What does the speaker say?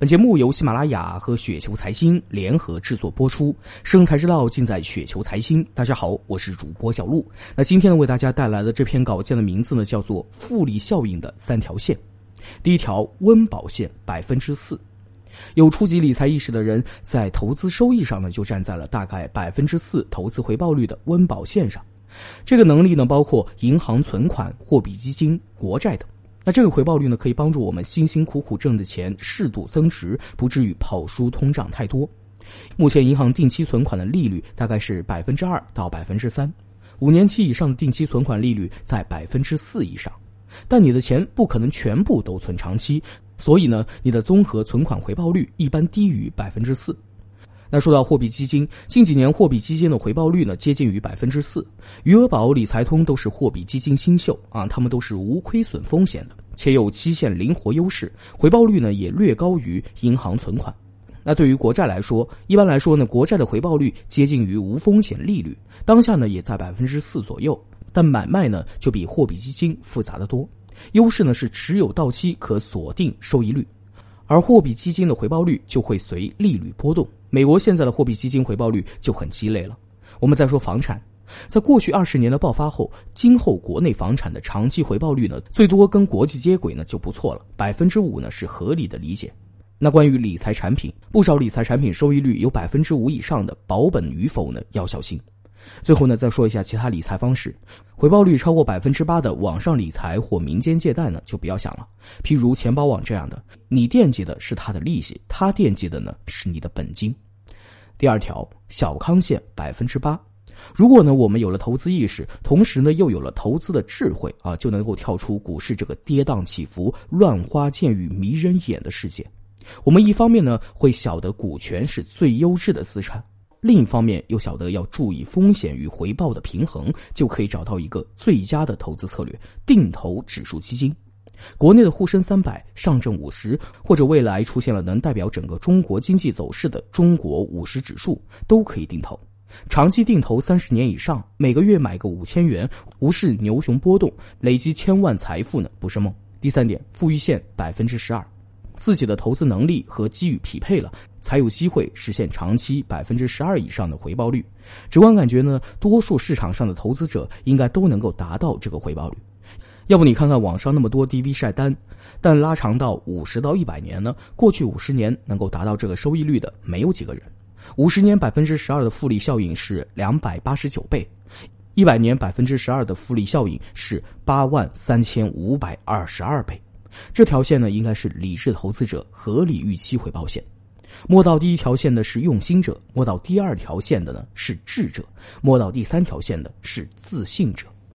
本节目由喜马拉雅和雪球财经联合制作播出，生财之道尽在雪球财经。大家好，我是主播小璐。那今天呢，为大家带来的这篇稿件的名字呢，叫做“复利效应的三条线”。第一条，温饱线百分之四。有初级理财意识的人，在投资收益上呢，就站在了大概百分之四投资回报率的温饱线上。这个能力呢，包括银行存款、货币基金、国债等。那这个回报率呢，可以帮助我们辛辛苦苦挣的钱适度增值，不至于跑输通胀太多。目前银行定期存款的利率大概是百分之二到百分之三，五年期以上的定期存款利率在百分之四以上。但你的钱不可能全部都存长期，所以呢，你的综合存款回报率一般低于百分之四。那说到货币基金，近几年货币基金的回报率呢接近于百分之四，余额宝、理财通都是货币基金新秀啊，他们都是无亏损风险的，且有期限灵活优势，回报率呢也略高于银行存款。那对于国债来说，一般来说呢，国债的回报率接近于无风险利率，当下呢也在百分之四左右，但买卖呢就比货币基金复杂的多，优势呢是持有到期可锁定收益率。而货币基金的回报率就会随利率波动。美国现在的货币基金回报率就很鸡肋了。我们再说房产，在过去二十年的爆发后，今后国内房产的长期回报率呢，最多跟国际接轨呢就不错了，百分之五呢是合理的理解。那关于理财产品，不少理财产品收益率有百分之五以上的，保本与否呢要小心。最后呢，再说一下其他理财方式，回报率超过百分之八的网上理财或民间借贷呢，就不要想了。譬如钱包网这样的，你惦记的是它的利息，他惦记的呢是你的本金。第二条，小康线百分之八。如果呢，我们有了投资意识，同时呢又有了投资的智慧啊，就能够跳出股市这个跌宕起伏、乱花渐欲迷人眼的世界。我们一方面呢会晓得股权是最优质的资产。另一方面，又晓得要注意风险与回报的平衡，就可以找到一个最佳的投资策略——定投指数基金。国内的沪深三百、上证五十，或者未来出现了能代表整个中国经济走势的中国五十指数，都可以定投。长期定投三十年以上，每个月买个五千元，无视牛熊波动，累积千万财富呢，不是梦。第三点，富裕线百分之十二。自己的投资能力和机遇匹配了，才有机会实现长期百分之十二以上的回报率。直观感觉呢，多数市场上的投资者应该都能够达到这个回报率。要不你看看网上那么多 DV 晒单，但拉长到五十到一百年呢？过去五十年能够达到这个收益率的没有几个人。五十年百分之十二的复利效应是两百八十九倍，一百年百分之十二的复利效应是八万三千五百二十二倍。这条线呢，应该是理智投资者合理预期回报线。摸到第一条线的是用心者，摸到第二条线的呢是智者，摸到第三条线的是自信者。